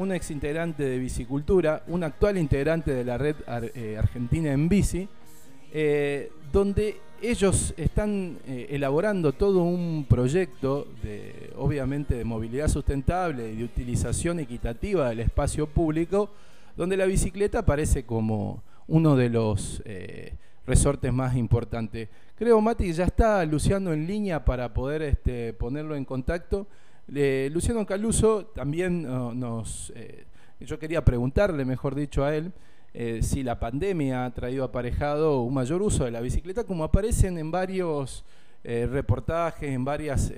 un ex integrante de Bicicultura, un actual integrante de la red eh, argentina en bici, eh, donde ellos están eh, elaborando todo un proyecto de, obviamente, de movilidad sustentable y de utilización equitativa del espacio público, donde la bicicleta aparece como uno de los resortes más importantes. Creo, Mati, ya está Luciano en línea para poder este, ponerlo en contacto. Luciano Caluso también nos... Eh, yo quería preguntarle, mejor dicho, a él, eh, si la pandemia ha traído aparejado un mayor uso de la bicicleta, como aparecen en varios eh, reportajes, en varias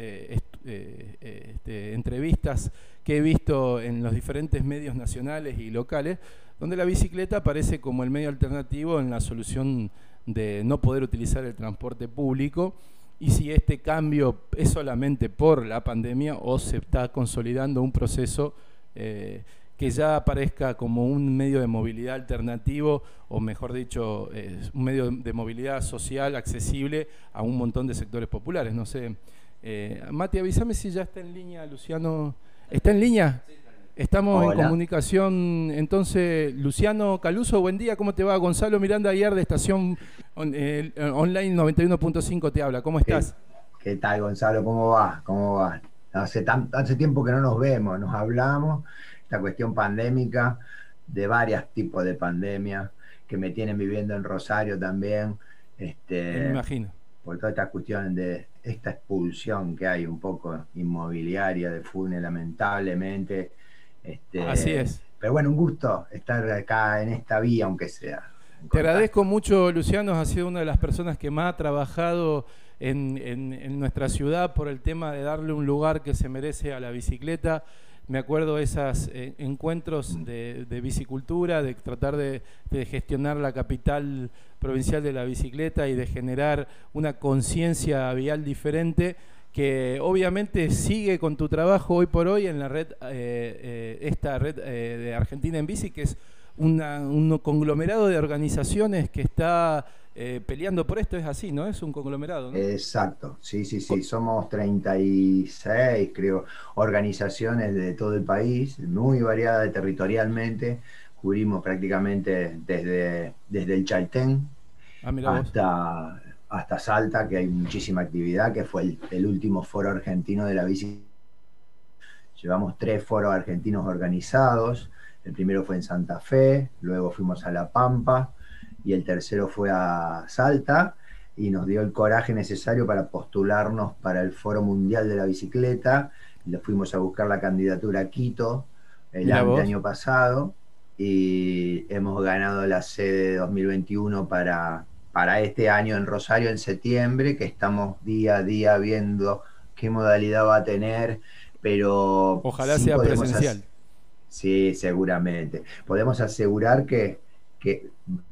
este, entrevistas que he visto en los diferentes medios nacionales y locales, donde la bicicleta aparece como el medio alternativo en la solución de no poder utilizar el transporte público y si este cambio es solamente por la pandemia o se está consolidando un proceso eh, que ya aparezca como un medio de movilidad alternativo o mejor dicho, un medio de movilidad social accesible a un montón de sectores populares. No sé, eh, Mati, avísame si ya está en línea, Luciano. ¿Está en línea? Estamos en comunicación, entonces, Luciano Caluso, buen día, ¿cómo te va? Gonzalo Miranda Ayer de Estación eh, Online 91.5 te habla, ¿cómo estás? ¿Qué, tal, Gonzalo? ¿Cómo va? ¿Cómo va? Hace, hace tiempo que no nos vemos, nos hablamos, esta cuestión pandémica, de varios tipos de pandemias, que me tienen viviendo en Rosario también. Este, me imagino. Por toda esta cuestión de esta expulsión que hay un poco inmobiliaria de FUNE, lamentablemente este, Así es. Pero bueno, un gusto estar acá en esta vía, aunque sea. Te agradezco mucho, Luciano, has sido una de las personas que más ha trabajado en, nuestra ciudad por el tema de darle un lugar que se merece a la bicicleta. Me acuerdo de esos eh, encuentros mm. de, bicicultura, de tratar de, de, gestionar la capital provincial de la bicicleta y de generar una conciencia vial diferente que obviamente sigue con tu trabajo hoy por hoy en la red, eh, eh, esta red eh, de Argentina en Bici, que es un conglomerado de organizaciones que está peleando por esto, es así, ¿no? Es un conglomerado, ¿no? Exacto, sí, sí, sí, somos 36, creo, organizaciones de todo el país, muy variadas territorialmente, cubrimos prácticamente desde, desde el Chaltén ah, hasta hasta Salta, que hay muchísima actividad, que fue el, último foro argentino de la bici. Llevamos tres foros argentinos organizados. El primero fue en Santa Fe, luego fuimos a La Pampa y el tercero fue a Salta y nos dio el coraje necesario para postularnos para el Foro Mundial de la Bicicleta. Le fuimos a buscar la candidatura a Quito el año pasado y hemos ganado la sede 2021 para para este año en Rosario en septiembre, que estamos día a día viendo qué modalidad va a tener, pero... Ojalá sea presencial. Sí, seguramente. Podemos asegurar que, que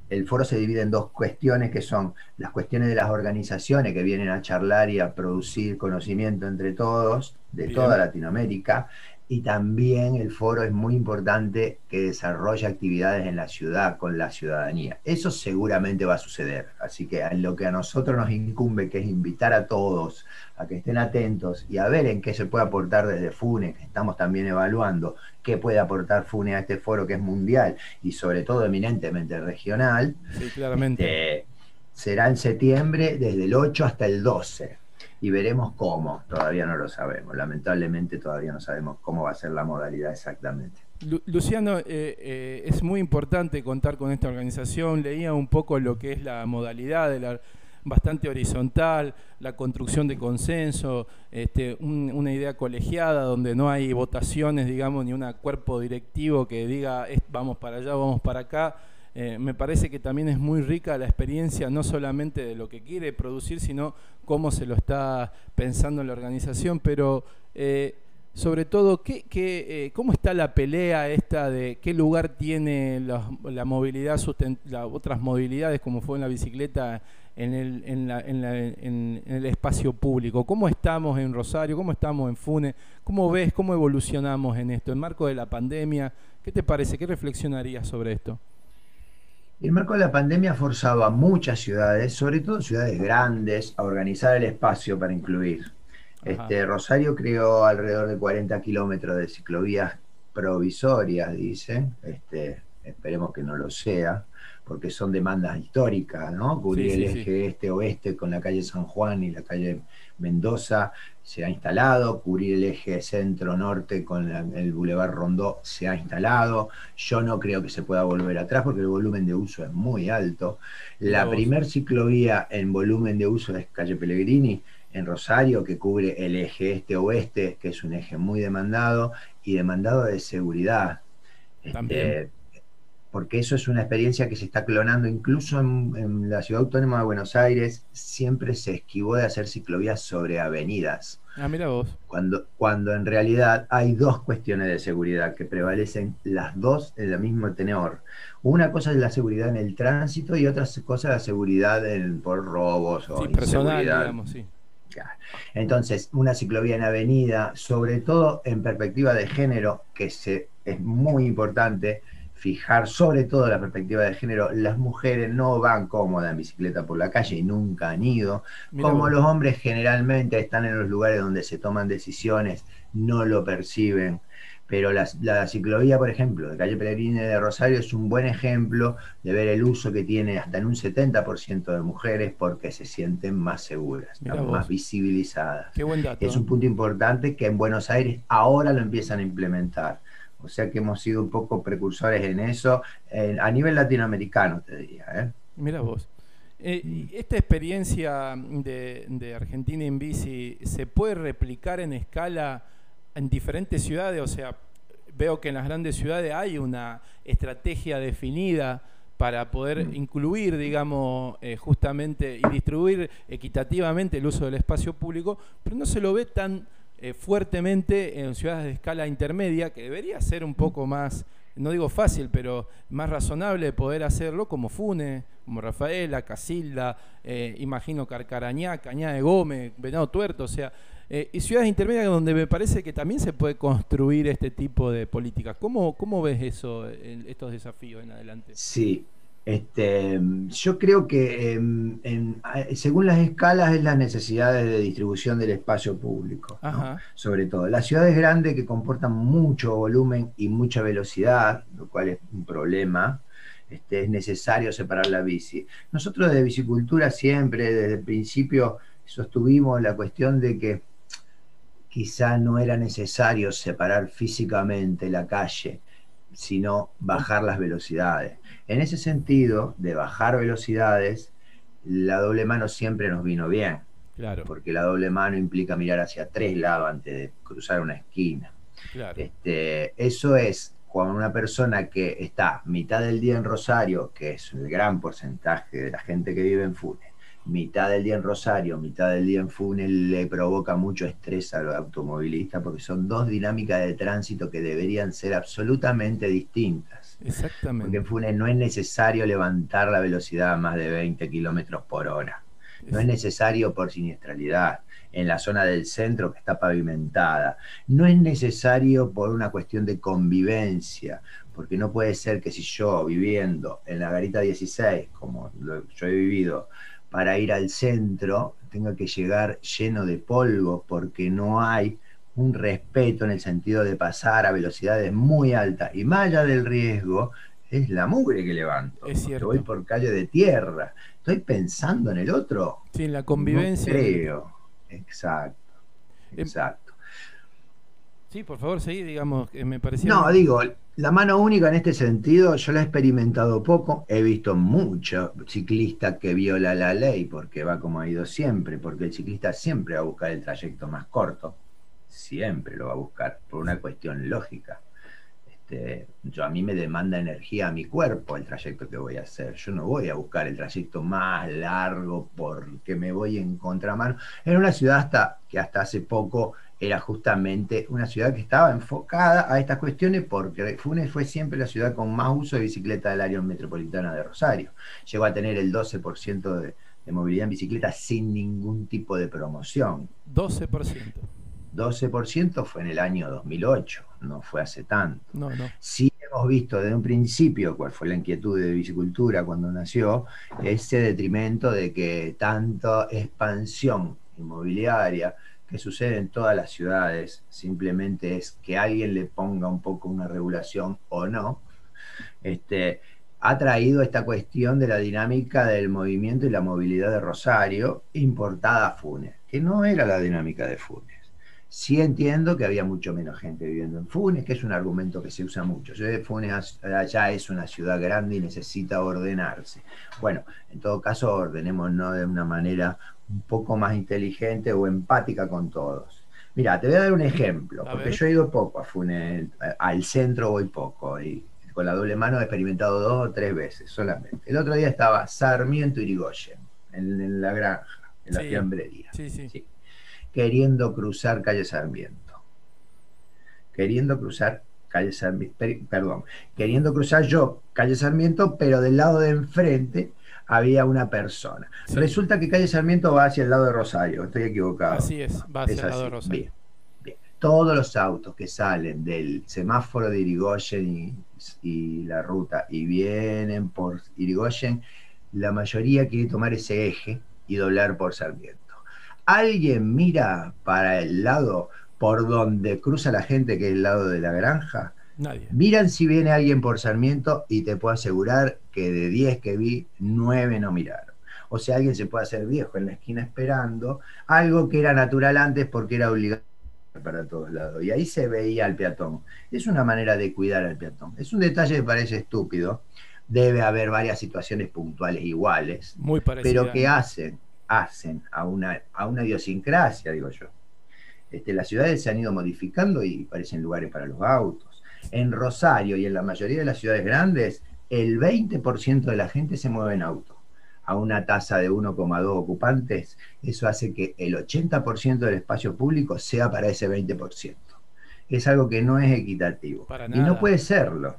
el foro se divide en dos cuestiones, que son las cuestiones de las organizaciones que vienen a charlar y a producir conocimiento entre todos, de toda Latinoamérica, y también el foro es muy importante que desarrolle actividades en la ciudad con la ciudadanía. Eso seguramente va a suceder. Así que en lo que a nosotros nos incumbe, que es invitar a todos a que estén atentos y a ver en qué se puede aportar desde FUNE, que estamos también evaluando qué puede aportar FUNE a este foro que es mundial y sobre todo eminentemente regional. Sí, claramente. Este, será en septiembre desde el 8 hasta el 12 y veremos cómo. Todavía no lo sabemos. Lamentablemente todavía no sabemos cómo va a ser la modalidad exactamente. Luciano, eh, eh, es muy importante contar con esta organización. Leía un poco lo que es la modalidad bastante horizontal, la construcción de consenso, este, una idea colegiada donde no hay votaciones, digamos, ni un cuerpo directivo que diga vamos para allá, vamos para acá, eh, me parece que también es muy rica la experiencia, no solamente de lo que quiere producir, sino cómo se lo está pensando en la organización, pero eh, sobre todo, ¿qué, eh, ¿cómo está la pelea esta de qué lugar tiene la, movilidad, las otras movilidades, como fue en la bicicleta, en el, en, el espacio público? ¿Cómo estamos en Rosario? ¿Cómo estamos en Fune? ¿Cómo ves, cómo evolucionamos en esto? En marco de la pandemia, ¿qué te parece? ¿Qué reflexionarías sobre esto? El marco de la pandemia ha forzado a muchas ciudades, sobre todo ciudades grandes, a organizar el espacio para incluir. Este, Rosario creó alrededor de 40 kilómetros de ciclovías provisorias, dicen, este, esperemos que no lo sea, porque son demandas históricas, ¿no? Cubrir el eje este-oeste con la calle San Juan y la calle Mendoza se ha instalado, cubrir el eje centro-norte con el Boulevard Rondó se ha instalado. Yo no creo que se pueda volver atrás porque el volumen de uso es muy alto. La primer ciclovía en volumen de uso es calle Pellegrini en Rosario, que cubre el eje este-oeste, que es un eje muy demandado y demandado de seguridad. Este, porque eso es una experiencia que se está clonando incluso en, la ciudad autónoma de Buenos Aires, siempre se esquivó de hacer ciclovías sobre avenidas. Ah, mira vos. Cuando, cuando en realidad hay dos cuestiones de seguridad que prevalecen las dos en el mismo tenor. Una cosa es la seguridad en el tránsito y otra cosa es la seguridad por robos o sí, personal, digamos, sí. Entonces, una ciclovía en avenida, sobre todo en perspectiva de género, que se, es muy importante, fijar sobre todo la perspectiva de género, las mujeres no van cómodas en bicicleta por la calle y nunca han ido, como los hombres generalmente están en los lugares donde se toman decisiones, no lo perciben. Pero la, ciclovía, por ejemplo, de calle Pellegrini de Rosario es un buen ejemplo de ver el uso que tiene hasta en un 70% de mujeres porque se sienten más seguras, más visibilizadas. es un punto importante que en Buenos Aires ahora lo empiezan a implementar o sea que hemos sido un poco precursores en eso, a nivel latinoamericano, te diría. ¿eh? Mira vos. Eh, ¿Esta experiencia de, Argentina en bici se puede replicar en escala en diferentes ciudades? O sea, veo que en las grandes ciudades hay una estrategia definida para poder mm. incluir, digamos, eh, justamente y distribuir equitativamente el uso del espacio público, pero no se lo ve tan eh, fuertemente en ciudades de escala intermedia, que debería ser un poco más, no digo fácil, pero más razonable poder hacerlo, como Fune, como Rafaela, Casilda, eh, imagino Carcarañá, Cañá de Gómez, Venado Tuerto, o sea, eh, y ciudades intermedias donde me parece que también se puede construir este tipo de políticas. ¿Cómo, cómo ves eso, estos desafíos en adelante? Sí, este, yo creo que em, según las escalas es las necesidades de distribución del espacio público, sobre todo. Las ciudades grandes que comportan mucho volumen y mucha velocidad, lo cual es un problema, este, es necesario separar la bici. Nosotros de bicicultura siempre, desde el principio, sostuvimos la cuestión de que quizá no era necesario separar físicamente la calle, sino bajar las velocidades. En ese sentido, de bajar velocidades, la doble mano siempre nos vino bien. Claro. Porque la doble mano implica mirar hacia tres lados antes de cruzar una esquina. Este, eso es cuando una persona que está mitad del día en Rosario, que es el gran porcentaje de la gente que vive en Funes, mitad del día en Rosario, mitad del día en Funes, le provoca mucho estrés a los automovilistas porque son dos dinámicas de tránsito que deberían ser absolutamente distintas. Exactamente. Porque en Funes no es necesario levantar la velocidad a más de 20 kilómetros por hora. No es necesario por siniestralidad en la zona del centro que está pavimentada. No es necesario por una cuestión de convivencia, porque no puede ser que si yo viviendo en la garita 16, como yo he vivido, para ir al centro tenga que llegar lleno de polvo porque no hay un respeto en el sentido de pasar a velocidades muy altas y más allá del riesgo, es la mugre que levanto. Es cierto. Voy por calle de tierra. Estoy pensando en el otro. Sí, en la convivencia. creo. Exacto. Em, Exacto. Sí, por favor, seguí, digamos, que me parecía. No, digo, la mano única en este sentido, yo la he experimentado poco. He visto mucho ciclista que viola la ley porque va como ha ido siempre, porque el ciclista siempre va a buscar el trayecto más corto siempre lo va a buscar por una cuestión lógica. Este, yo, a mí me demanda energía a mi cuerpo el trayecto que voy a hacer. Yo no voy a buscar el trayecto más largo porque me voy en contramano. En una ciudad hasta, que hasta hace poco era justamente una ciudad que estaba enfocada a estas cuestiones porque Funes fue siempre la ciudad con más uso de bicicleta del área metropolitana de Rosario. Llegó a tener el 12% de, de movilidad en bicicleta sin ningún tipo de promoción. 12%. 12% fue en el año 2008, no fue hace tanto. No, no. Sí hemos visto desde un principio cuál fue la inquietud de bicicultura cuando nació, ese detrimento de que tanta expansión inmobiliaria que sucede en todas las ciudades, simplemente es que alguien le ponga un poco una regulación o no, este, ha traído esta cuestión de la dinámica del movimiento y la movilidad de Rosario importada a Funes, que no era la dinámica de Funes. Sí entiendo que había mucho menos gente viviendo en Funes, que es un argumento que se usa mucho. Funes allá es una ciudad grande y necesita ordenarse. Bueno, en todo caso, ordenémonos de una manera un poco más inteligente o empática con todos. Mira, te voy a dar un ejemplo, porque yo he ido poco a Funes, al centro voy poco, y con la doble mano he experimentado dos o tres veces solamente. El otro día estaba Sarmiento Irigoyen, en, la granja, en la fiambrería. sí. sí queriendo cruzar calle Sarmiento. Queriendo cruzar calle Sarmiento, perdón, queriendo cruzar yo calle Sarmiento, pero del lado de enfrente había una persona. Resulta que calle Sarmiento va hacia el lado de Rosario, estoy equivocado. Así es, va hacia el lado de Rosario. Bien, Todos los autos que salen del semáforo de Irigoyen y la ruta y vienen por Irigoyen, la mayoría quiere tomar ese eje y doblar por Sarmiento. ¿Alguien mira para el lado por donde cruza la gente, que es el lado de la granja? Nadie. Miran si viene alguien por Sarmiento y te puedo asegurar que de 10 que vi, 9 no miraron. O sea, alguien se puede hacer viejo en la esquina esperando algo que era natural antes porque era obligado para todos lados. Y ahí se veía al peatón. Es una manera de cuidar al peatón. Es un detalle que parece estúpido. Debe haber varias situaciones puntuales iguales. Muy Pero que hacen hacen a una, a una idiosincrasia, digo yo. Este, las ciudades se han ido modificando y parecen lugares para los autos. En Rosario y en la mayoría de las ciudades grandes, el 20% de la gente se mueve en auto. A una tasa de 1,2 ocupantes, eso hace que el 80% del espacio público sea para ese 20%. Es algo que no es equitativo. y no puede serlo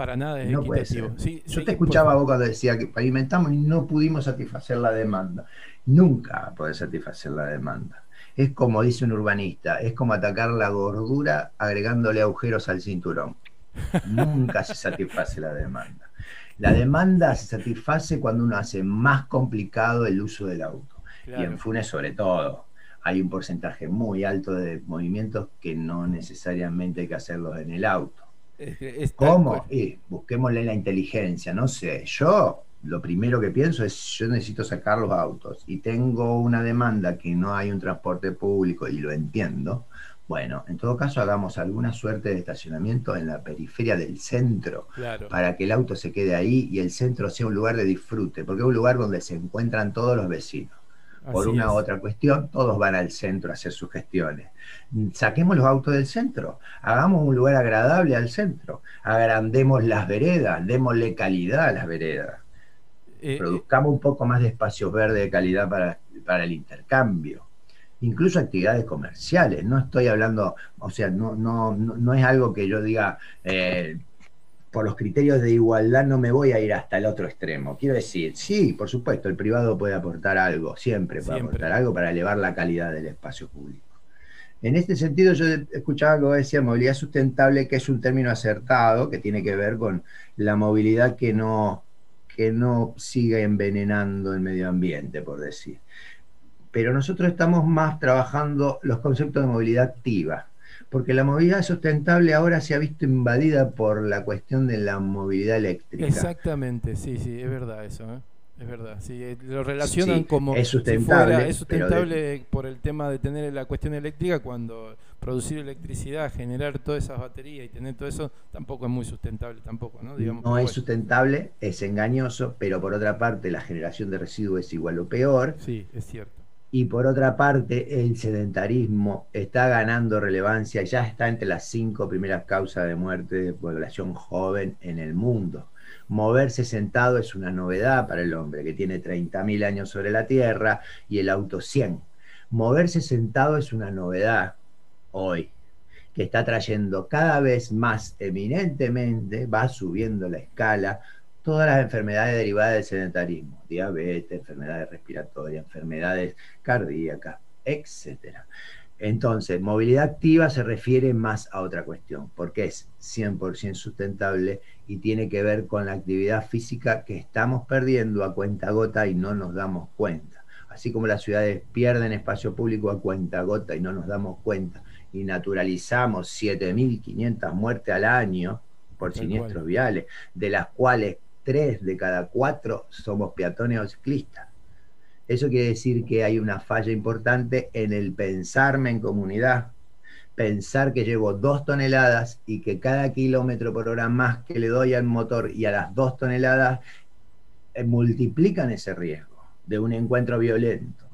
para nada es equitativo. Yo te escuchaba vos cuando decía que pavimentamos y no pudimos satisfacer la demanda. Nunca poder satisfacer la demanda. Es como dice un urbanista, es como atacar la gordura agregándole agujeros al cinturón. Nunca se satisface la demanda. La demanda se satisface cuando uno hace más complicado el uso del auto. Y en Funes sobre todo. Hay un porcentaje muy alto de movimientos que no necesariamente hay que hacerlos en el auto ¿Cómo? busquémosle la inteligencia, no sé. Yo lo primero que pienso es, yo necesito sacar los autos y tengo una demanda que no hay un transporte público y lo entiendo. Bueno, en todo caso hagamos alguna suerte de estacionamiento en la periferia del centro para que el auto se quede ahí y el centro sea un lugar de disfrute, porque es un lugar donde se encuentran todos los vecinos por una u otra cuestión, todos van al centro a hacer sus gestiones. Saquemos los autos del centro, hagamos un lugar agradable al centro, agrandemos las veredas, démosle calidad a las veredas, eh, produzcamos un poco más de espacios verdes de calidad para, para el intercambio incluso actividades comerciales. No estoy hablando, o sea, no, no, no, es algo que yo diga, eh, por los criterios de igualdad no me voy a ir hasta el otro extremo. Quiero decir, sí, por supuesto, el privado puede aportar algo, siempre puede aportar algo para elevar la calidad del espacio público. En este sentido, yo escuchaba que vos decías movilidad sustentable, que es un término acertado, que tiene que ver con la movilidad que no, que no siga envenenando el medio ambiente, por decir. Pero nosotros estamos más trabajando los conceptos de movilidad activa, porque la movilidad sustentable ahora se ha visto invadida por la cuestión de la movilidad eléctrica. Exactamente, sí, sí, es verdad eso. ¿eh? Es verdad, sí, eh, lo relacionan como es sustentable, es sustentable por el tema de tener la cuestión eléctrica cuando producir electricidad, generar todas esas baterías y tener todo eso tampoco es muy sustentable tampoco, ¿no? Digamos no es sustentable, es engañoso, pero por otra parte la generación de residuos es igual o peor. Sí, es cierto y por otra parte el sedentarismo está ganando relevancia, ya está entre las cinco primeras causas de muerte de población joven en el mundo. Moverse sentado es una novedad para el hombre que tiene 30.000 años sobre la Tierra y el auto 100. Moverse sentado es una novedad hoy, que está trayendo cada vez más eminentemente, va subiendo la escala, todas las enfermedades derivadas del sedentarismo, diabetes, enfermedades respiratorias, enfermedades cardíacas, etc. Entonces, movilidad activa se refiere más a otra cuestión, porque es 100% sustentable y tiene que ver con la actividad física que estamos perdiendo a cuenta gota y no nos damos cuenta. así como las ciudades pierden espacio público a cuenta gota y no nos damos cuenta, y naturalizamos 7.500 muertes al año por siniestros viales, de las cuales tres de cada cuatro somos peatones o ciclistas. Eso quiere decir que hay una falla importante en el pensarme en comunidad, pensar que llevo dos toneladas y que cada kilómetro por hora más que le doy al motor y a las dos toneladas eh, multiplican ese riesgo de un encuentro violento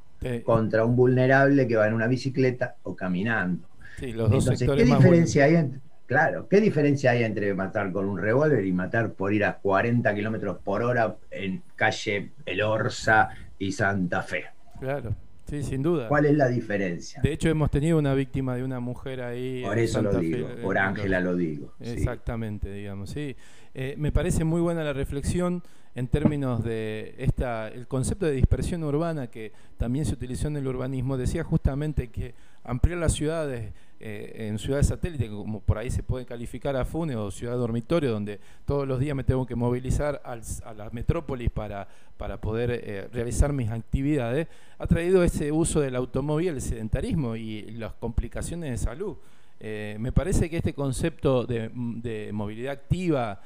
contra un vulnerable que va en una bicicleta o caminando. Entonces, ¿qué diferencia hay entre, claro, qué diferencia hay entre matar con un revólver y matar por ir a 40 kilómetros por hora en calle El Orza y Santa Fe? Claro. Sí, sin duda. ¿Cuál es la diferencia? De hecho, hemos tenido una víctima de una mujer ahí. Por eso lo digo, por Ángela lo digo. Exactamente, digamos, sí. Eh, me parece muy buena la reflexión en términos de esta, el concepto de dispersión urbana que también se utilizó en el urbanismo. Decía justamente que ampliar las ciudades eh, en ciudades satélites, como por ahí se puede calificar a Funes o ciudad dormitorio, donde todos los días me tengo que movilizar a la metrópolis para, para poder eh, realizar mis actividades, ha traído ese uso del automóvil, el sedentarismo y las complicaciones de salud. Eh, me parece que este concepto de, movilidad activa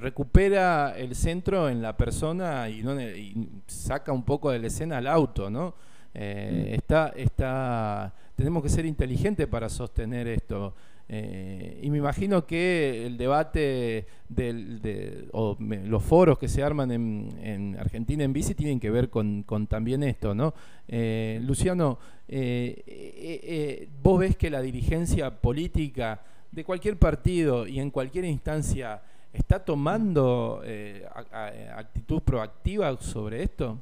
recupera el centro en la persona y, no, y, saca un poco de la escena al auto, ¿no? Mm. está, está tenemos que ser inteligentes para sostener esto. Eh, y me imagino que el debate de, o los foros que se arman en, Argentina en bici tienen que ver con, también esto, ¿no? Eh, Luciano, eh, vos ves que la dirigencia política de cualquier partido y en cualquier instancia está tomando actitud proactiva sobre esto?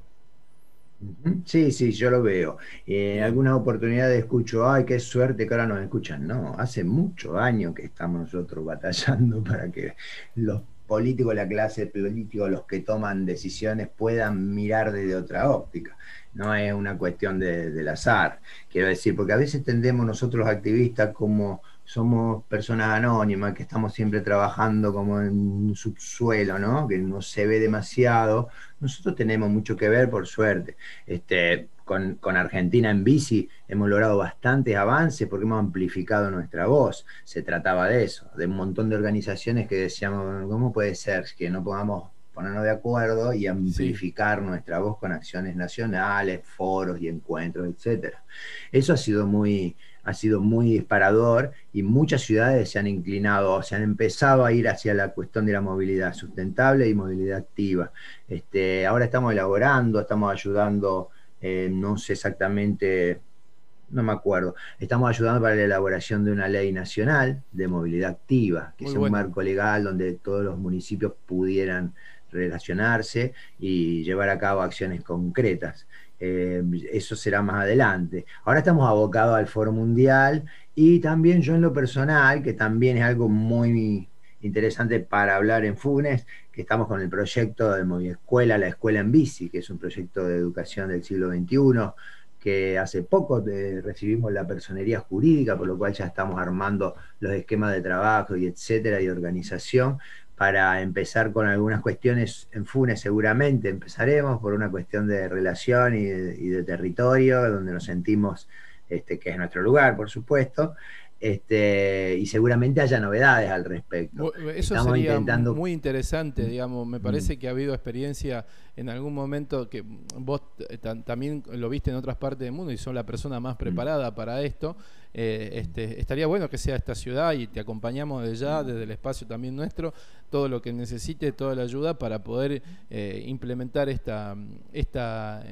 Sí, sí, yo lo veo. en algunas oportunidades escucho, ay, qué suerte que ahora nos escuchan. No, hace muchos años que estamos nosotros batallando para que los políticos, la clase política, los que toman decisiones puedan mirar desde otra óptica. No es una cuestión del azar, quiero decir, porque a veces tendemos nosotros los activistas como somos personas anónimas, que estamos siempre trabajando como en un subsuelo, ¿no? Que no se ve demasiado. Nosotros tenemos mucho que ver, por suerte. Este, con, con, Argentina en bici hemos logrado bastantes avances porque hemos amplificado nuestra voz. Se trataba de eso, de un montón de organizaciones que decíamos, ¿cómo puede ser que no podamos ponernos de acuerdo y amplificar nuestra voz con acciones nacionales, foros y encuentros, etcétera? Eso ha sido muy, ha sido muy disparador y muchas ciudades se han inclinado, se han empezado a ir hacia la cuestión de la movilidad sustentable y movilidad activa. Este, ahora estamos elaborando, estamos ayudando, eh, no sé exactamente, no me acuerdo, estamos ayudando para la elaboración de una ley nacional de movilidad activa, que es un marco legal donde todos los municipios pudieran relacionarse y llevar a cabo acciones concretas. Eh, eso será más adelante. Ahora estamos abocados al Foro Mundial y también yo en lo personal, que también es algo muy interesante para hablar en Funes, que estamos con el proyecto de Movi Escuela, la Escuela en Bici, que es un proyecto de educación del siglo XXI, que hace poco recibimos la personería jurídica, por lo cual ya estamos armando los esquemas de trabajo y etcétera, y organización, para empezar con algunas cuestiones en Funes seguramente empezaremos por una cuestión de relación y de, territorio, donde nos sentimos este, que es nuestro lugar, por supuesto, este, y seguramente haya novedades al respecto. Eso sería muy interesante, digamos, me parece que ha habido experiencia en algún momento que vos también lo viste en otras partes del mundo y son la persona más preparada para esto. Eh, este, estaría bueno que sea esta ciudad y te acompañamos desde ya, desde el espacio también nuestro, todo lo que necesite, toda la ayuda para poder eh, implementar esta, esta,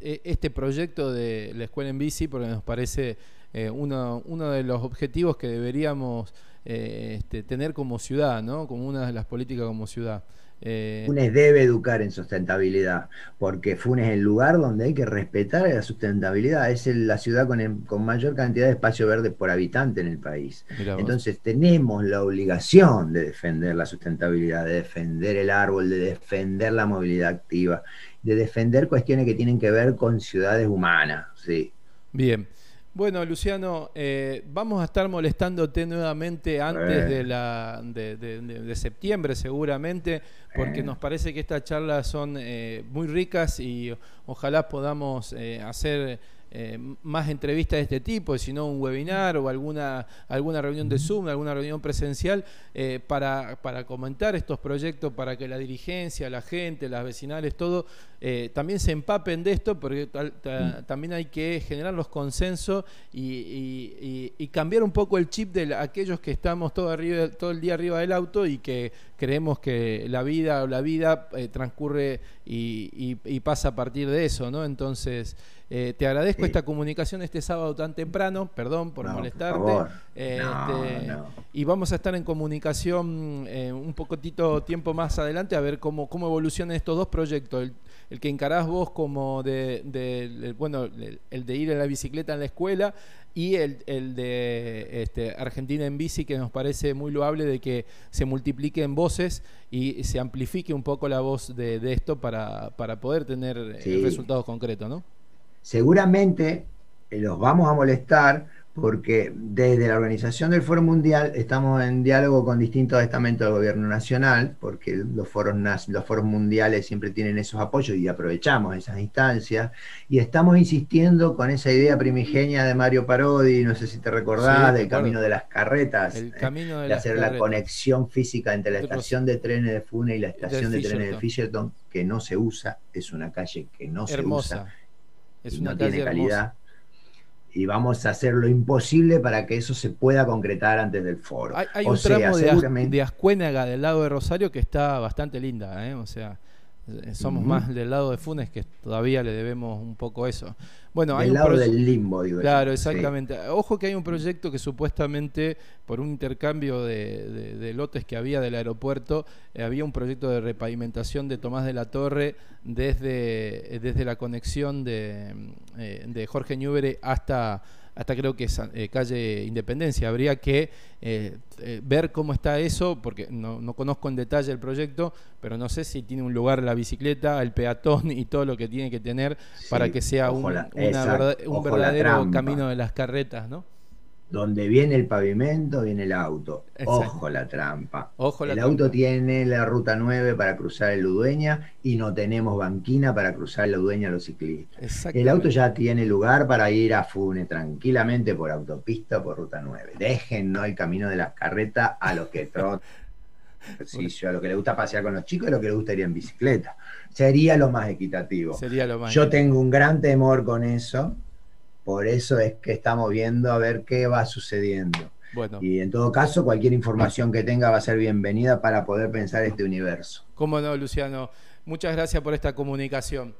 este proyecto de la escuela en bici, porque nos parece eh, uno, uno, de los objetivos que deberíamos eh, este, tener como ciudad, ¿no? como una de las políticas como ciudad. Eh, Funes debe educar en sustentabilidad, porque Funes es el lugar donde hay que respetar la sustentabilidad. Es la ciudad con, con mayor cantidad de espacio verde por habitante en el país. Entonces tenemos la obligación de defender la sustentabilidad, de defender el árbol, de defender la movilidad activa, de defender cuestiones que tienen que ver con ciudades humanas. Sí. Bien. Bueno, Luciano, eh, vamos a estar molestándote nuevamente antes de, la, de, septiembre seguramente, porque nos parece que estas charlas son eh, muy ricas y ojalá podamos eh, hacer eh, más entrevistas de este tipo, si no un webinar o alguna, alguna reunión de Zoom, alguna reunión presencial, eh, para, para, comentar estos proyectos, para que la dirigencia, la gente, las vecinales, todo, eh, también se empapen de esto, porque también hay que generar los consensos y, cambiar un poco el chip de aquellos que estamos todo, arriba, todo el día arriba del auto y que creemos que la vida o la vida transcurre y, pasa a partir de eso, ¿no? Entonces, te agradezco esta comunicación este sábado tan temprano, perdón por molestarte. Este, y vamos a estar en comunicación eh, un poquitito tiempo más adelante a ver cómo, cómo evolucionan estos dos proyectos. El, que encarás vos como de, bueno, el, de ir en la bicicleta en la escuela y el, de este, Argentina en bici, que nos parece muy loable de que se multipliquen voces y se amplifique un poco la voz de, esto para, para poder tener eh, resultados concretos, ¿no? Seguramente eh, los vamos a molestar porque desde la organización del Foro Mundial estamos en diálogo con distintos estamentos del gobierno nacional, porque los foros, los foros mundiales siempre tienen esos apoyos y aprovechamos esas instancias, y estamos insistiendo con esa idea primigenia de Mario Parodi, no sé si te recordás, del camino de las carretas, El camino de, hacer la conexión física entre la estación de trenes de Fune y la estación de, trenes de Fisherton, que no se usa, es una calle que no se usa es una no tiene calidad. Y vamos a hacer lo imposible para que eso se pueda concretar antes del foro. Hay, un tramo de, de, Ascuénaga del lado de Rosario que está bastante linda, ¿eh? o sea, eh, somos más del lado de Funes que todavía le debemos un poco eso. Bueno, hay del lado del limbo, digo. Claro, exactamente. Ojo que hay un proyecto que supuestamente por un intercambio de, lotes que había del aeropuerto, eh, había un proyecto de repavimentación de Tomás de la Torre desde, eh, desde la conexión de, de Jorge Ñúbere hasta hasta creo que es eh, calle Independencia. Habría que eh, eh, ver cómo está eso, porque no, conozco en detalle el proyecto, pero no sé si tiene un lugar la bicicleta, el peatón y todo lo que tiene que tener para que sea un, un verdadero camino de las carretas, ¿no? Donde viene el pavimento, viene el auto. Ojo la trampa. el auto tiene la ruta 9 para cruzar el Ludueña y no tenemos banquina para cruzar el Ludueña a los ciclistas. El auto ya tiene lugar para ir a Fune tranquilamente por autopista por ruta 9. Dejen ¿no? el camino de las carretas a los que trotan. a lo que le gusta pasear con los chicos y a lo que le gusta ir en bicicleta. Sería lo más equitativo. Sería lo más Yo tengo un gran temor con eso por eso es que estamos viendo a ver qué va sucediendo. Bueno. Y en todo caso, cualquier información que tenga va a ser bienvenida para poder pensar este universo. Cómo no, Luciano. Muchas gracias por esta comunicación.